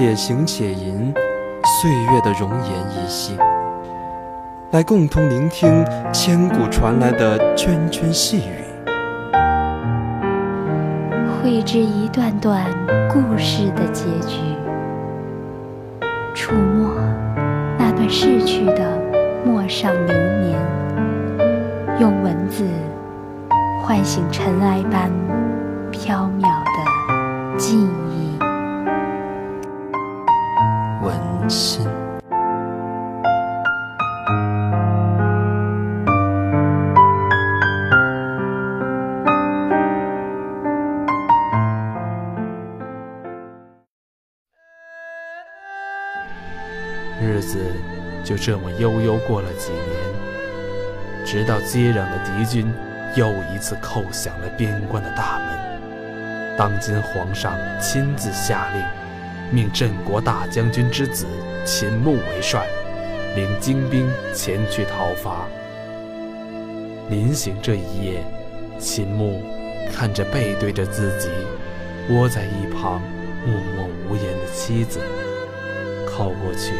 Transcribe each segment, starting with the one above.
且行且吟，岁月的容颜依稀，来共同聆听千古传来的涓涓细语，绘制一段段故事的结局，触摸那段逝去的陌上流年，用文字唤醒尘埃般飘渺的记忆。温馨。日子就这么悠悠过了几年，直到接壤的敌军又一次叩响了边关的大门。当今皇上亲自下令。命镇国大将军之子秦牧为帅，领精兵前去讨伐。临行这一夜，秦牧看着背对着自己、窝在一旁默默无言的妻子，靠过去，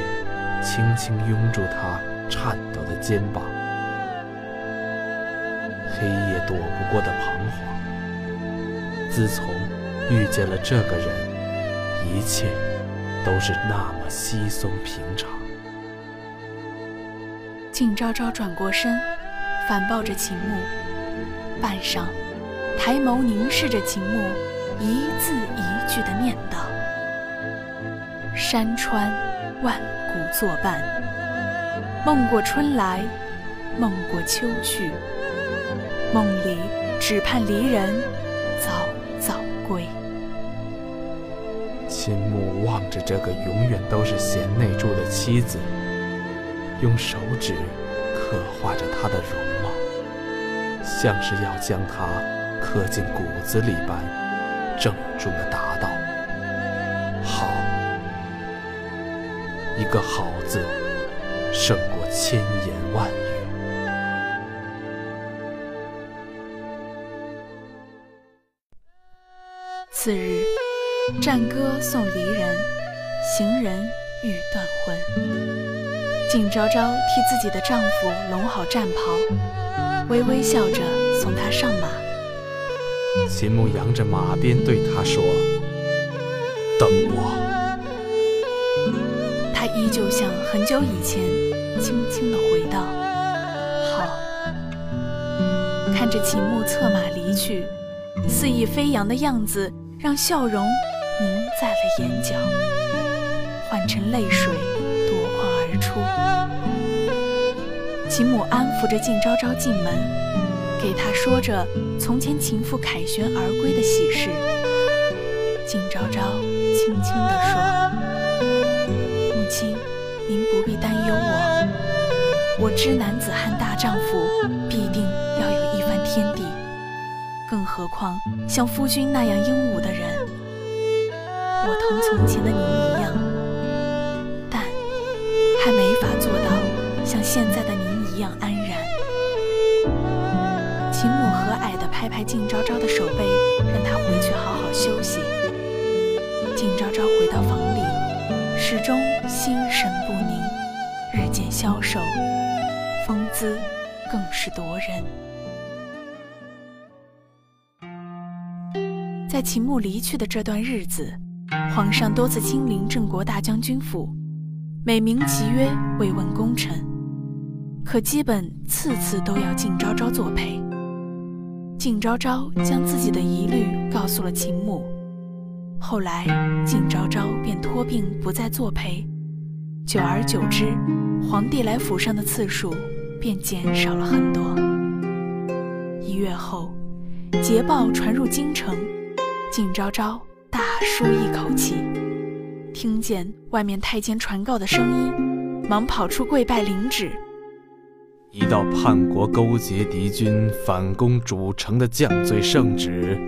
轻轻拥住她颤抖的肩膀。黑夜躲不过的彷徨。自从遇见了这个人。一切都是那么稀松平常。靳昭昭转过身，反抱着秦牧，半晌，抬眸凝视着秦牧，一字一句的念道：“山川万古作伴，梦过春来，梦过秋去，梦里只盼离人这个永远都是贤内助的妻子，用手指刻画着她的容貌，像是要将她刻进骨子里般，郑重地答道：“好。”一个“好”字，胜过千言万语。次日。战歌送离人，行人欲断魂。靳昭昭替自己的丈夫拢好战袍，微微笑着送他上马。秦牧扬着马鞭对他说：“等我。”他依旧像很久以前，轻轻地回道：“好。”看着秦牧策马离去，肆意飞扬的样子，让笑容。凝在了眼角，换成泪水夺眶而出。秦母安抚着靳昭昭进门，给他说着从前情妇凯旋而归的喜事。靳昭昭轻轻地说：“母亲，您不必担忧我。我知男子汉大丈夫必定要有一番天地，更何况像夫君那样英武的人。”我同从前的您一样，现在的您一样安然。秦母和蔼地拍拍靳昭昭的手背，让她回去好好休息。靳昭昭回到房里，始终心神不宁，日渐消瘦，风姿更是夺人。在秦牧离去的这段日子。皇上多次亲临郑国大将军府，美名其曰慰问功臣，可基本次次都要靳昭昭作陪。靳昭昭将自己的疑虑告诉了秦母，后来靳昭昭便托病不再作陪，久而久之，皇帝来府上的次数便减少了很多。一月后，捷报传入京城，靳昭昭。大舒一口气，听见外面太监传告的声音，忙跑出跪拜领旨。一道叛国勾结敌军、反攻主城的降罪圣旨，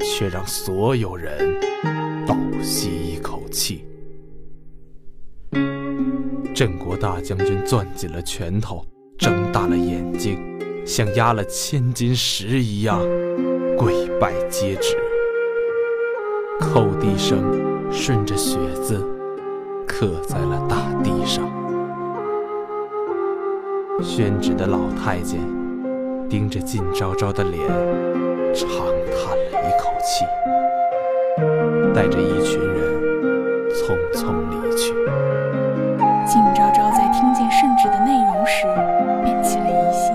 却让所有人倒吸一口气。镇国大将军攥紧了拳头，睁大了眼睛，像压了千斤石一样跪拜接旨。叩地声顺着血字刻在了大地上。宣旨的老太监盯着靳昭昭的脸，长叹了一口气，带着一群人匆匆离去。靳昭昭在听见圣旨的内容时，便起了疑心；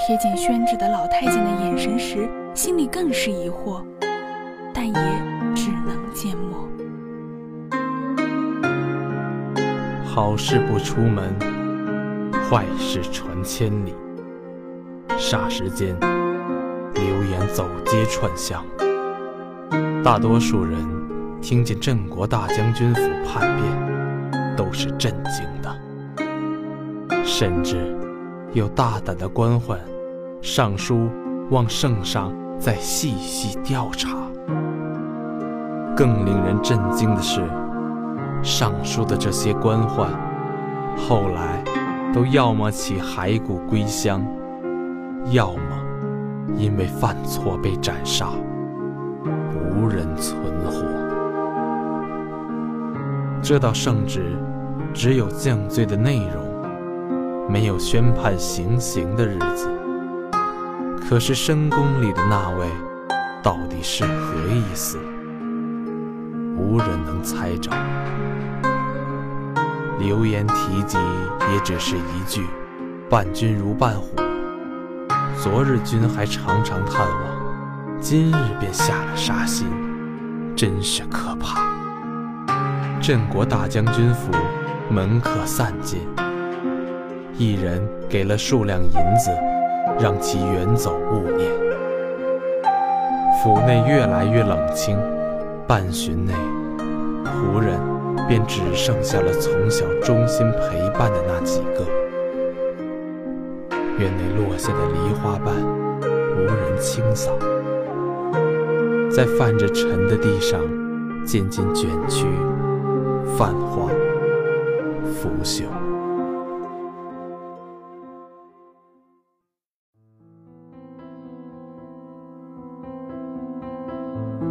瞥见宣旨的老太监的眼神时，心里更是疑惑，但也只能缄默。好事不出门，坏事传千里。霎时间，流言走街串巷，大多数人听见镇国大将军府叛变，都是震惊的，甚至有大胆的官宦上书望圣上再细细调查。更令人震惊的是，上书的这些官宦，后来都要么起骸骨归乡，要么因为犯错被斩杀，无人存活。这道圣旨只有降罪的内容，没有宣判行刑的日子。可是深宫里的那位，到底是何意思？无人能猜着。流言提及也只是一句“伴君如伴虎”。昨日君还常常探望，今日便下了杀心，真是可怕。镇国大将军府门客散尽，一人给了数两银子，让其远走勿念。府内越来越冷清。半旬内，仆人便只剩下了从小忠心陪伴的那几个。院内落下的梨花瓣，无人清扫，在泛着尘的地上，渐渐卷曲、泛黄、腐朽。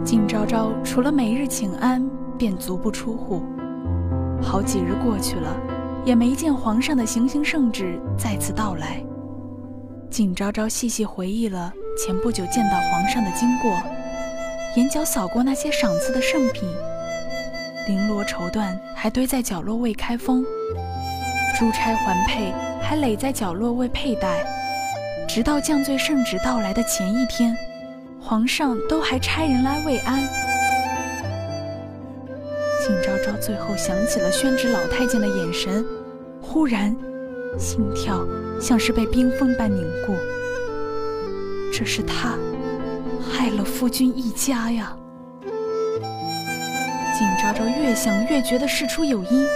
靳昭昭除了每日请安，便足不出户。好几日过去了，也没见皇上的行刑圣旨再次到来。景昭昭细细回忆了前不久见到皇上的经过，眼角扫过那些赏赐的圣品，绫罗绸缎还堆在角落未开封，珠钗环佩还垒在角落未佩戴，直到降罪圣旨到来的前一天。皇上都还差人来慰安。最后想起了宣旨老太监的眼神，忽然，心跳像是被冰封般凝固。这是他害了夫君一家呀！景昭昭越想越觉得事出有因，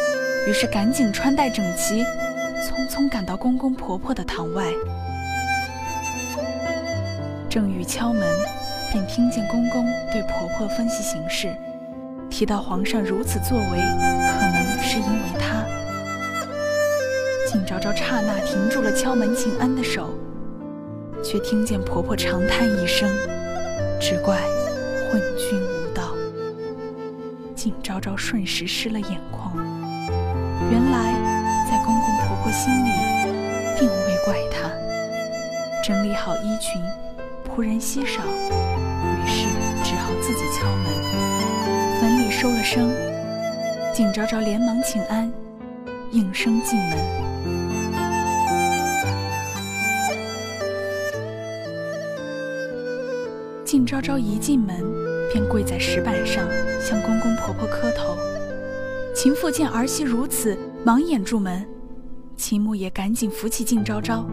于是赶紧穿戴整齐，匆匆赶到公公婆婆的堂外。正欲敲门，便听见公公对婆婆分析形势，提到皇上如此作为，可能是因为他。景昭昭刹那停住了敲门请安的手，却听见婆婆长叹一声：“只怪昏君无道。”景昭昭瞬时湿了眼眶。原来，在公公婆婆心里，并未怪他。整理好衣裙。仆人稀少，于是只好自己敲门。收了声，靳昭昭连忙请安，应声进门。靳昭昭一进门，便跪在石板上，向公公婆婆磕头。秦父见儿媳如此，忙掩住门。秦母也赶紧扶起靳昭昭。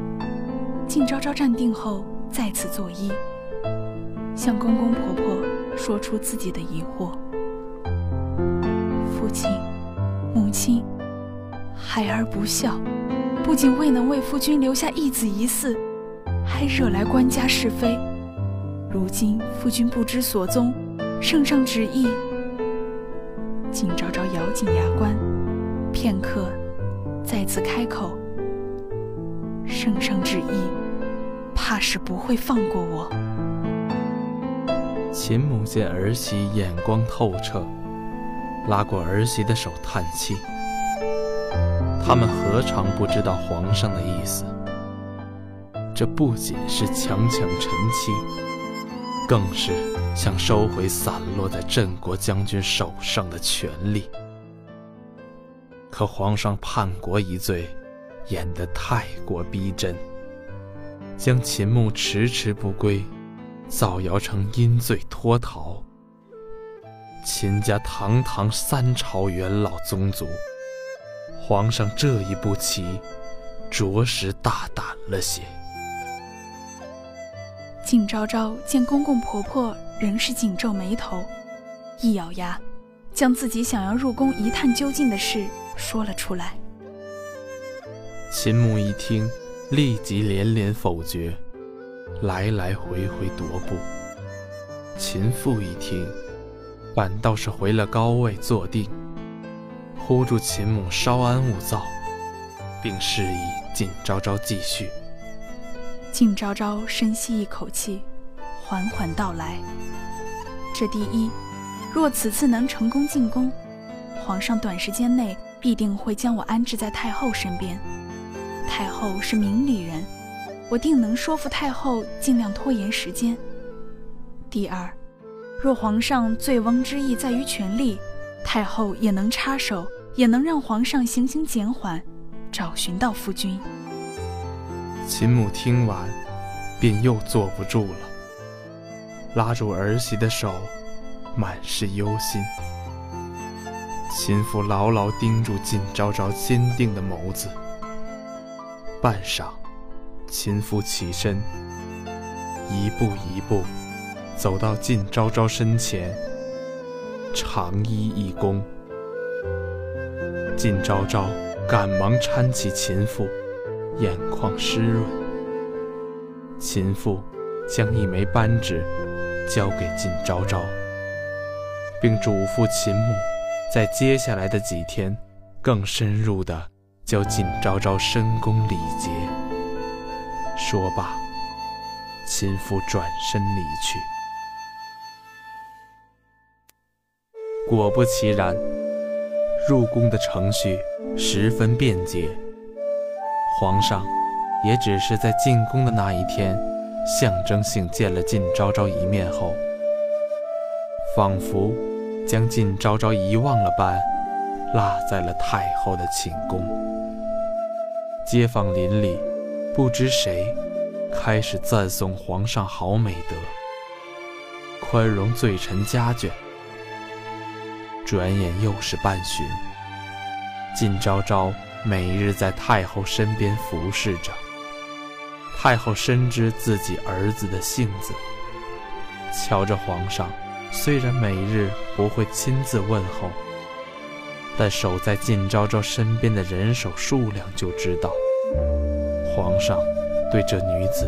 靳昭昭站定后。再次作揖，向公公婆婆说出自己的疑惑。亲，孩儿不孝，不仅未能为夫君留下一子一嗣，还惹来官家是非。如今夫君不知所踪，圣上旨意。景昭昭咬紧牙关，片刻，再次开口：“圣上旨意，怕是不会放过我。”秦母见儿媳眼光透彻，拉过儿媳的手叹气：“他们何尝不知道皇上的意思？这不仅是强抢臣妻，更是……”想收回散落在镇国将军手上的权力，可皇上叛国一罪演得太过逼真，将秦牧迟迟不归造谣成因罪脱逃。秦家堂堂三朝元老宗族，皇上这一步棋，着实大胆了些。景昭昭见公公婆婆。仍是紧皱眉头，一咬牙，将自己想要入宫一探究竟的事说了出来。秦牧一听，立即连连否决，来来回回踱步。秦父一听，反倒是回了高位坐定，呼住秦母稍安勿躁，并示意靳昭昭继续。靳昭昭深吸一口气。缓缓道来。这第一，若此次能成功进宫，皇上短时间内必定会将我安置在太后身边。太后是明理人，我定能说服太后尽量拖延时间。第二，若皇上醉翁之意在于权力，太后也能插手，也能让皇上行刑减缓，找寻到夫君。秦母听完，便又坐不住了。拉住儿媳的手，满是忧心。秦父牢牢盯住靳昭昭坚定的眸子，半晌，秦父起身，一步一步走到靳昭昭身前，长揖一躬。靳昭昭赶忙搀起秦父，眼眶湿润。秦父将一枚扳指。交给靳昭昭，并嘱咐秦母，在接下来的几天，更深入地教靳昭昭深宫礼节。说罢，秦父转身离去。果不其然，入宫的程序十分便捷。皇上也只是在进宫的那一天。象征性见了靳昭昭一面后，仿佛将靳昭昭遗忘了般，落在了太后的寝宫。街坊邻里不知谁开始赞颂皇上好美德，宽容罪臣家眷。转眼又是半旬，靳昭昭每日在太后身边服侍着。太后深知自己儿子的性子，瞧着皇上，虽然每日不会亲自问候，但守在靳昭昭身边的人手数量就知道，皇上对这女子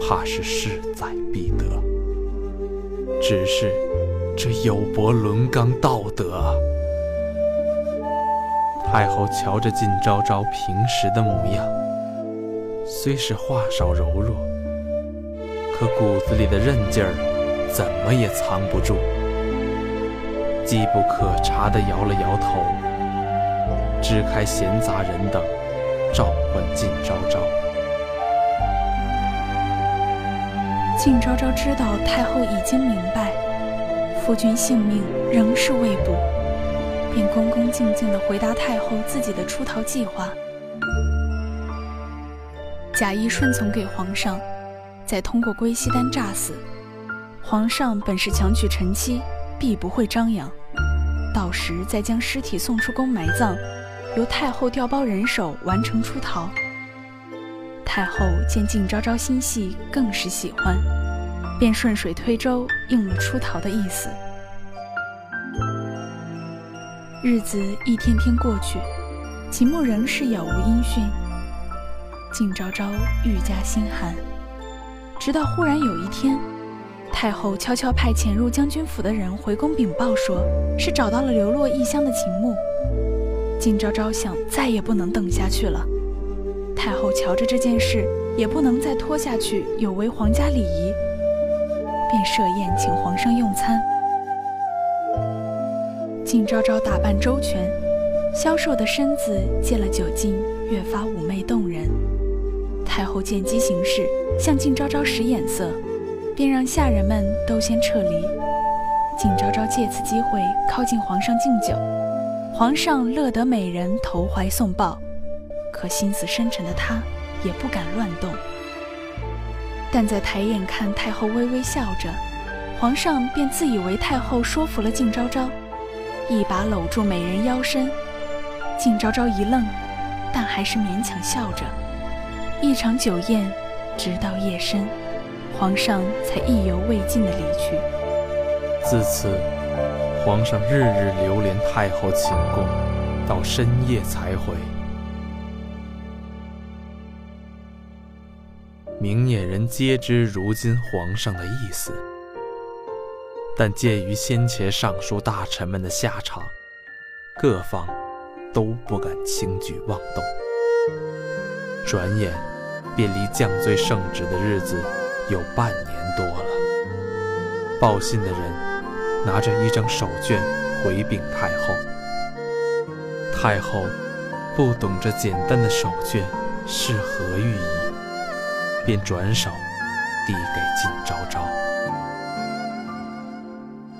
怕是势在必得。只是这有悖伦纲道德！太后瞧着靳昭昭平时的模样。虽是话少柔弱，可骨子里的韧劲儿怎么也藏不住。机不可察的摇了摇头，支开闲杂人等，召唤靳昭昭。靳昭昭知道太后已经明白，夫君性命仍是未卜，便恭恭敬敬地回答太后自己的出逃计划。假意顺从给皇上，再通过归西丹诈死。皇上本是强娶臣妻，必不会张扬。到时再将尸体送出宫埋葬，由太后调包人手完成出逃。太后见靳昭昭心细，更是喜欢，便顺水推舟应了出逃的意思。日子一天天过去，秦牧仍是杳无音讯。靳昭昭愈加心寒，直到忽然有一天，太后悄悄派潜入将军府的人回宫禀报，说是找到了流落异乡的秦牧。靳昭昭想再也不能等下去了，太后瞧着这件事也不能再拖下去，有违皇家礼仪，设宴请皇上用餐。靳昭昭打扮周全，消瘦的身子借了酒劲，越发妩媚动人。太后见机行事，向靳昭昭使眼色，便让下人们都先撤离。靳昭昭借此机会靠近皇上敬酒，皇上乐得美人投怀送抱，可心思深沉的他也不敢乱动。但在抬眼看太后微微笑着，皇上便自以为太后说服了靳昭昭。一把搂住美人腰身，靳昭昭一愣，但还是勉强笑着。一场酒宴，直到夜深，皇上才意犹未尽地离去。自此，皇上日日流连太后寝宫，到深夜才回。明眼人皆知如今皇上的意思。但鉴于先前上书大臣们的下场，各方都不敢轻举妄动。转眼便离降罪圣旨的日子有半年多了。报信的人拿着一张手绢回禀太后，太后不懂这简单的手绢是何寓意，便转手递给靳昭昭。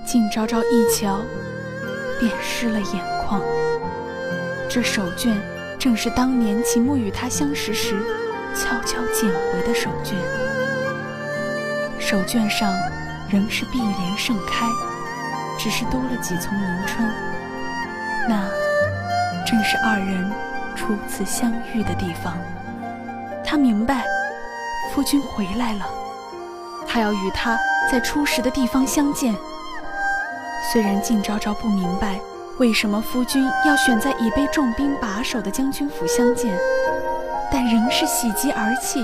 靳昭昭一瞧，便湿了眼眶。这手绢正是当年秦牧与他相识时悄悄捡回的手绢，手绢上仍是碧莲盛开，只是多了几丛迎春。那正是二人初次相遇的地方。他明白，夫君回来了，他要与他在初识的地方相见。虽然靳昭昭不明白为什么夫君要选在已被重兵把守的将军府相见，但仍是喜极而泣，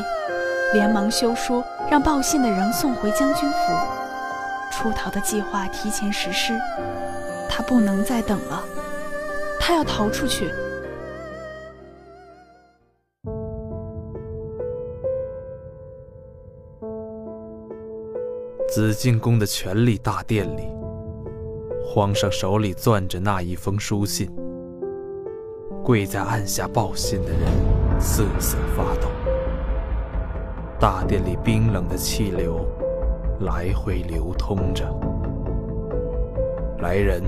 连忙修书让报信的人送回将军府。出逃的计划提前实施，他不能再等了，他要逃出去。紫禁宫的权力大殿里。皇上手里攥着那一封书信，跪在按下报信的人瑟瑟发抖。大殿里冰冷的气流来回流通着。来人，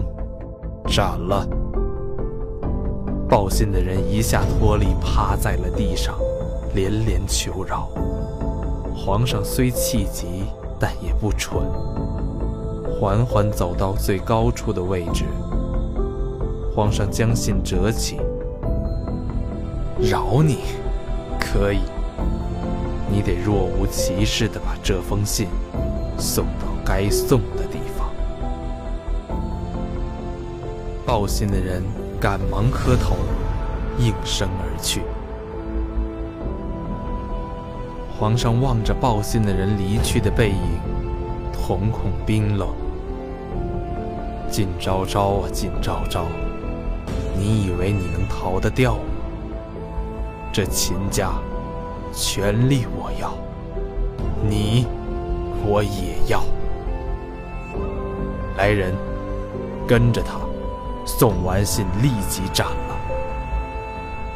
斩了！报信的人一下脱力，趴在了地上，连连求饶。皇上虽气急，但也不蠢。缓缓走到最高处的位置，皇上将信折起，饶你，可以，你得若无其事地把这封信送到该送的地方。报信的人赶忙磕头，应声而去。皇上望着报信的人离去的背影，瞳孔冰冷。靳昭昭啊，靳昭昭，你以为你能逃得掉吗？这秦家权力我要，你我也要。来人，跟着他，送完信立即斩了。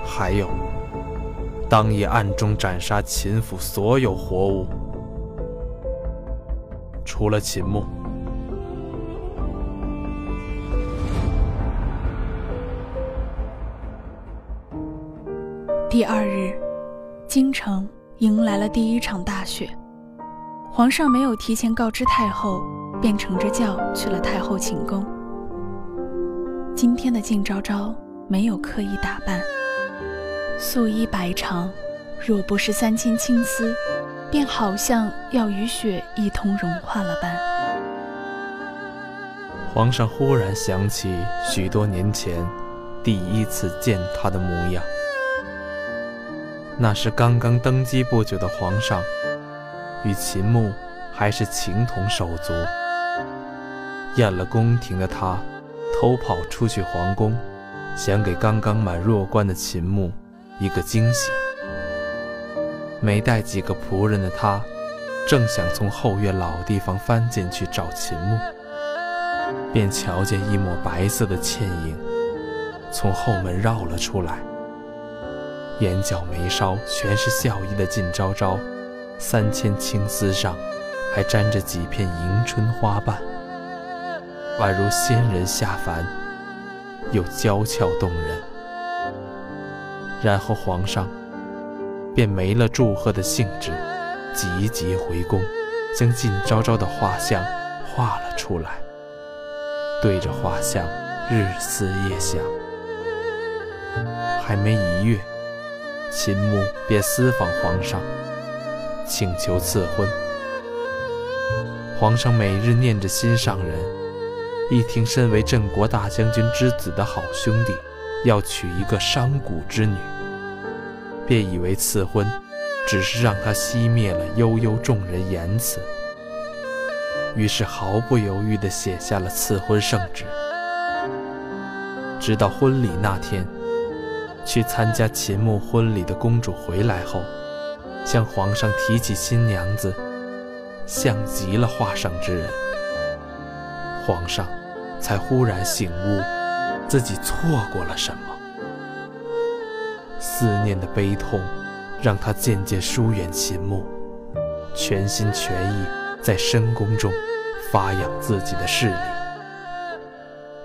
还有，当夜暗中斩杀秦府所有活物，除了秦牧。第二日，京城迎来了第一场大雪。皇上没有提前告知太后，便乘着轿去了太后寝宫。今天的靳昭昭没有刻意打扮，素衣白裳，若不是三千青丝，便好像要与雪一同融化了般。皇上忽然想起许多年前第一次见他的模样。那是刚刚登基不久的皇上，与秦牧还是情同手足。厌了宫廷的他，偷跑出去皇宫，想给刚刚满弱冠的秦牧一个惊喜。没带几个仆人的他，正想从后院老地方翻进去找秦牧，便瞧见一抹白色的倩影从后门绕了出来。眼角眉梢全是笑意的靳昭昭，三千青丝上还沾着几片迎春花瓣，宛如仙人下凡，又娇俏动人。然后皇上便没了祝贺的兴致，急急回宫，将靳昭昭的画像画了出来，对着画像日思夜想，还没一月。秦牧便私访皇上，请求赐婚。皇上每日念着心上人，一听身为镇国大将军之子的好兄弟要娶一个商贾之女，便以为赐婚只是让他熄灭了悠悠众人言辞，于是毫不犹豫地写下了赐婚圣旨。直到婚礼那天。去参加秦牧婚礼的公主回来后，向皇上提起新娘子，像极了画上之人。皇上才忽然醒悟，自己错过了什么。思念的悲痛，让他渐渐疏远秦牧，全心全意在深宫中发扬自己的势力。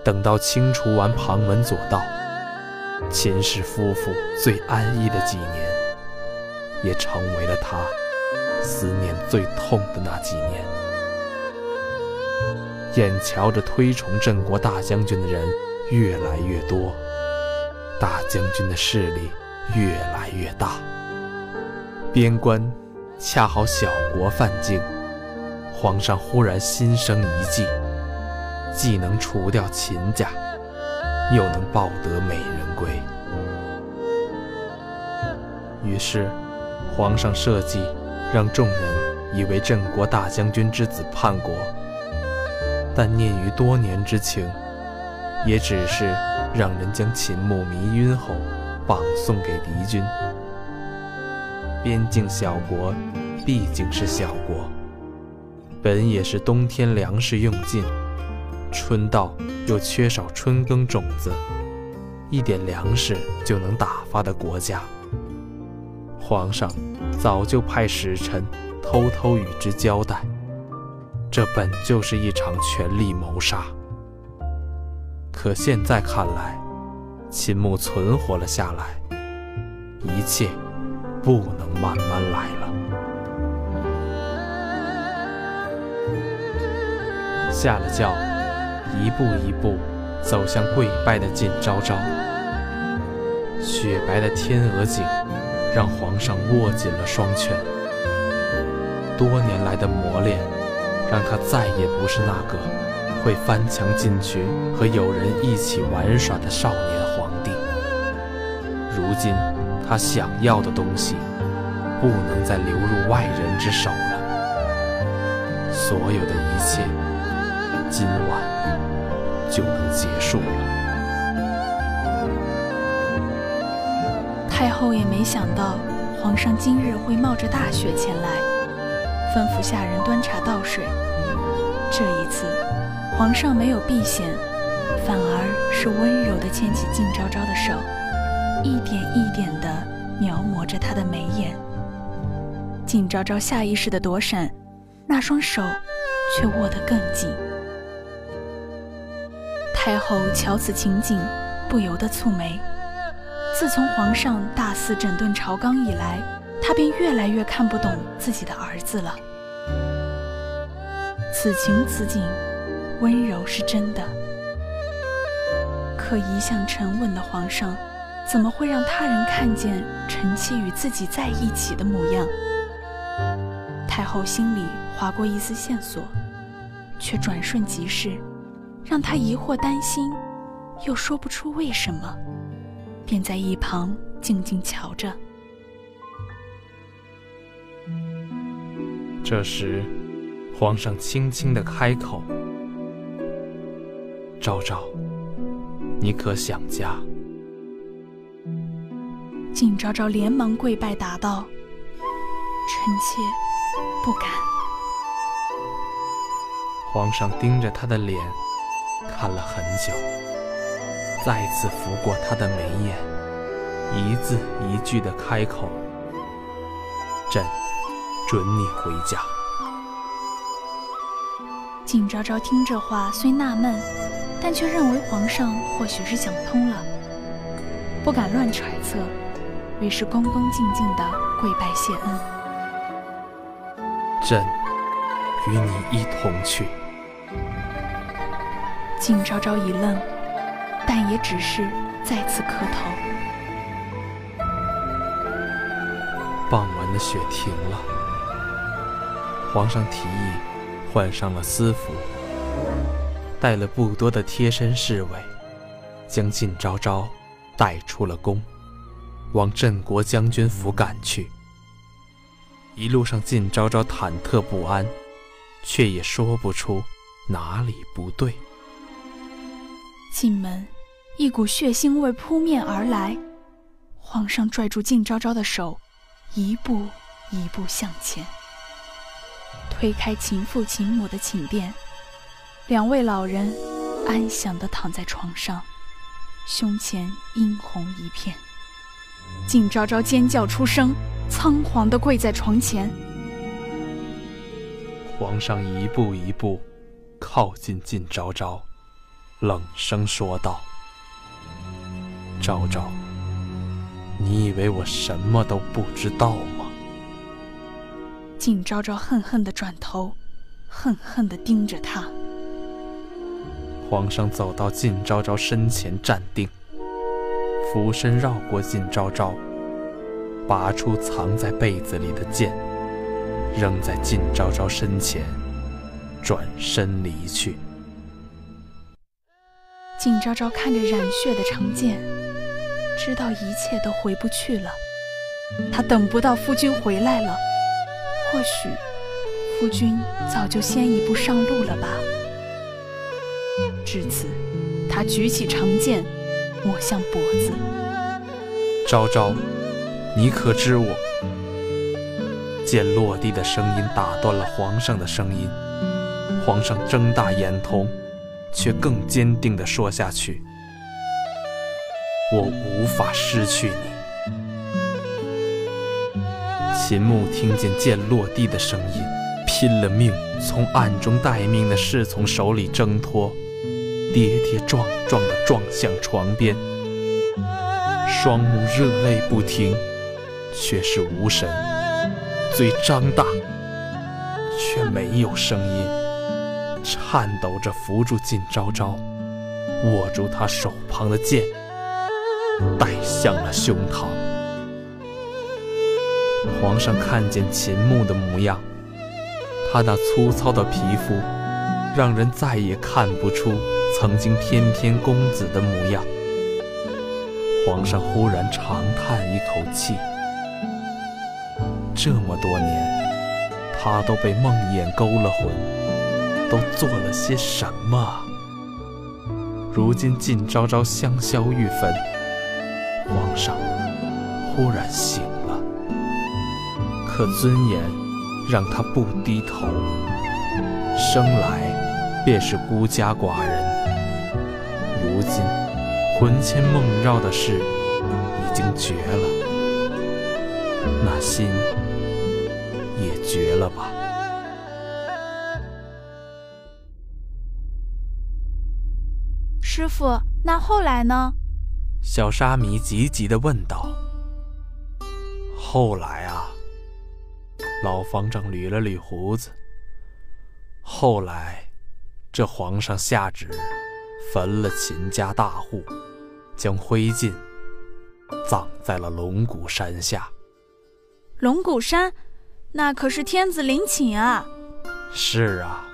等到清除完旁门左道。秦氏夫妇最安逸的几年，也成为了他思念最痛的那几年。眼瞧着推崇镇国大将军的人越来越多，大将军的势力越来越大，边关恰好小国犯境，皇上忽然心生一计，既能除掉秦家。又能抱得美人归，于是皇上设计让众人以为镇国大将军之子叛国，但念于多年之情，也只是让人将秦牧迷晕后榜送给敌军。边境小国毕竟是小国，本也是冬天粮食用尽。春到又缺少春耕种子，一点粮食就能打发的国家。皇上早就派使臣偷偷与之交代，这本就是一场权力谋杀。可现在看来，秦牧存活了下来，一切不能慢慢来了。下了轿。一步一步走向跪拜的靳昭昭，雪白的天鹅颈让皇上握紧了双拳。多年来的磨练，让他再也不是那个会翻墙进去和友人一起玩耍的少年。如今，他想要的东西不能再流入外人之手了。所有的一切，今晚。就能结束了。太后也没想到皇上今日会冒着大雪前来，吩咐下人端茶倒水。这一次，皇上没有避嫌，反而是温柔地牵起靳昭昭的手，一点一点地描摹着他的眉眼。景昭昭下意识地躲闪，那双手却握得更紧。太后瞧此情景，不由得蹙眉。自从皇上大肆整顿朝纲以来，她便越来越看不懂自己的儿子了。此情此景，温柔是真的，可一向沉稳的皇上，怎么会让他人看见臣妾与自己在一起的模样？太后心里划过一丝线索，却转瞬即逝。让她疑惑担心，又说不出为什么，便在一旁静静瞧着。这时，皇上轻轻的开口：“昭昭，你可想家？”景昭昭连忙跪拜答道：“臣妾不敢。”皇上盯着他的脸看了很久，再次拂过他的眉眼，一字一句的开口：“朕准你回家。”景昭昭听这话虽纳闷，但却认为皇上或许是想通了，不敢乱揣测。于是恭恭敬敬地跪拜谢恩。朕与你一同去。景昭昭一愣，但也只是再次磕头。傍晚的雪停了，皇上提议换上了私服，带了不多的贴身侍卫，将靳昭昭带出了宫。往镇国将军府赶去。一路上，靳昭昭忐忑不安，却也说不出哪里不对。进门，一股血腥味扑面而来。皇上拽住靳昭昭的手，一步一步向前，推开秦父秦母的寝殿，两位老人安详地躺在床上，胸前殷红一片。靳昭昭尖叫出声，仓皇地跪在床前。皇上一步一步靠近靳昭昭，冷声说道：“昭昭，你以为我什么都不知道吗？”靳昭昭恨恨地转头，恨恨地盯着他。皇上走到靳昭昭身前，站定。俯身绕过靳昭昭，拔出藏在被子里的剑，扔在靳昭昭身前，转身离去。靳昭昭看着染血的长剑，知道一切都回不去了。他等不到夫君回来了，或许夫君早就先一步上路了吧。至此，他举起长剑。抹向脖子，昭昭，你可知我？剑落地的声音打断了皇上的声音。皇上睁大眼瞳，却更坚定地说下去：“我无法失去你。”秦牧听见剑落地的声音，拼了命从暗中待命的侍从手里挣脱。跌跌撞撞地撞向床边，双目热泪不停，却是无神；嘴张大，却没有声音，颤抖着扶住靳昭昭，握住他手旁的剑，带向了胸膛。皇上看见秦牧的模样，他那粗糙的皮肤，让人再也看不出。曾经翩翩公子的模样，皇上忽然长叹一口气。这么多年，他都被梦魇勾了魂，都做了些什么？如今靳昭昭香消玉殒，皇上忽然醒了，可尊严让他不低头，生来便是孤家寡人。如今，魂牵梦绕的事已经绝了，那心也绝了吧。师傅，那后来呢？小沙弥急急地问道。后来啊，老方丈捋了捋胡子。后来，这皇上下旨。焚了秦家大户，将灰烬葬在了龙骨山下。龙骨山，那可是天子陵寝啊！是啊，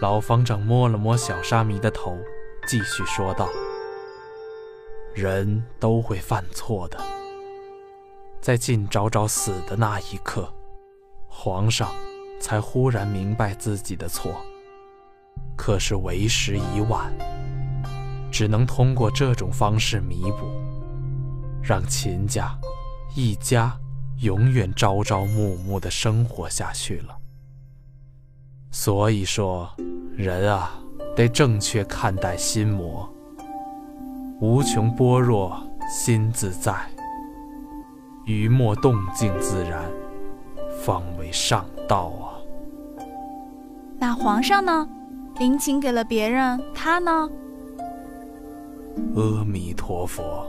老方丈摸了摸小沙弥的头，继续说道：“人都会犯错的。在晋昭昭死的那一刻，皇上才忽然明白自己的错。可是为时已晚，只能通过这种方式弥补，让秦家一家永远朝朝暮暮的生活下去了。所以说。”人啊，得正确看待心魔。无穷般若心自在，于莫动静自然，方为上道啊。那皇上呢？陵寝给了别人，他呢？阿弥陀佛，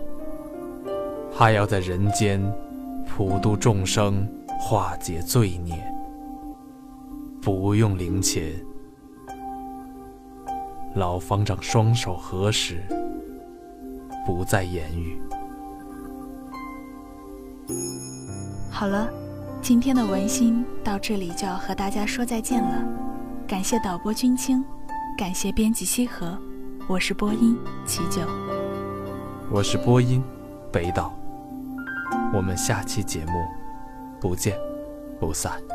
他要在人间普度众生，化解罪孽，不用灵钱。老方丈双手合十，不再言语。好了，今天的文心到这里就要和大家说再见了。感谢导播君清，感谢编辑西河，我是播音齐九，我是播音北岛。我们下期节目不见不散。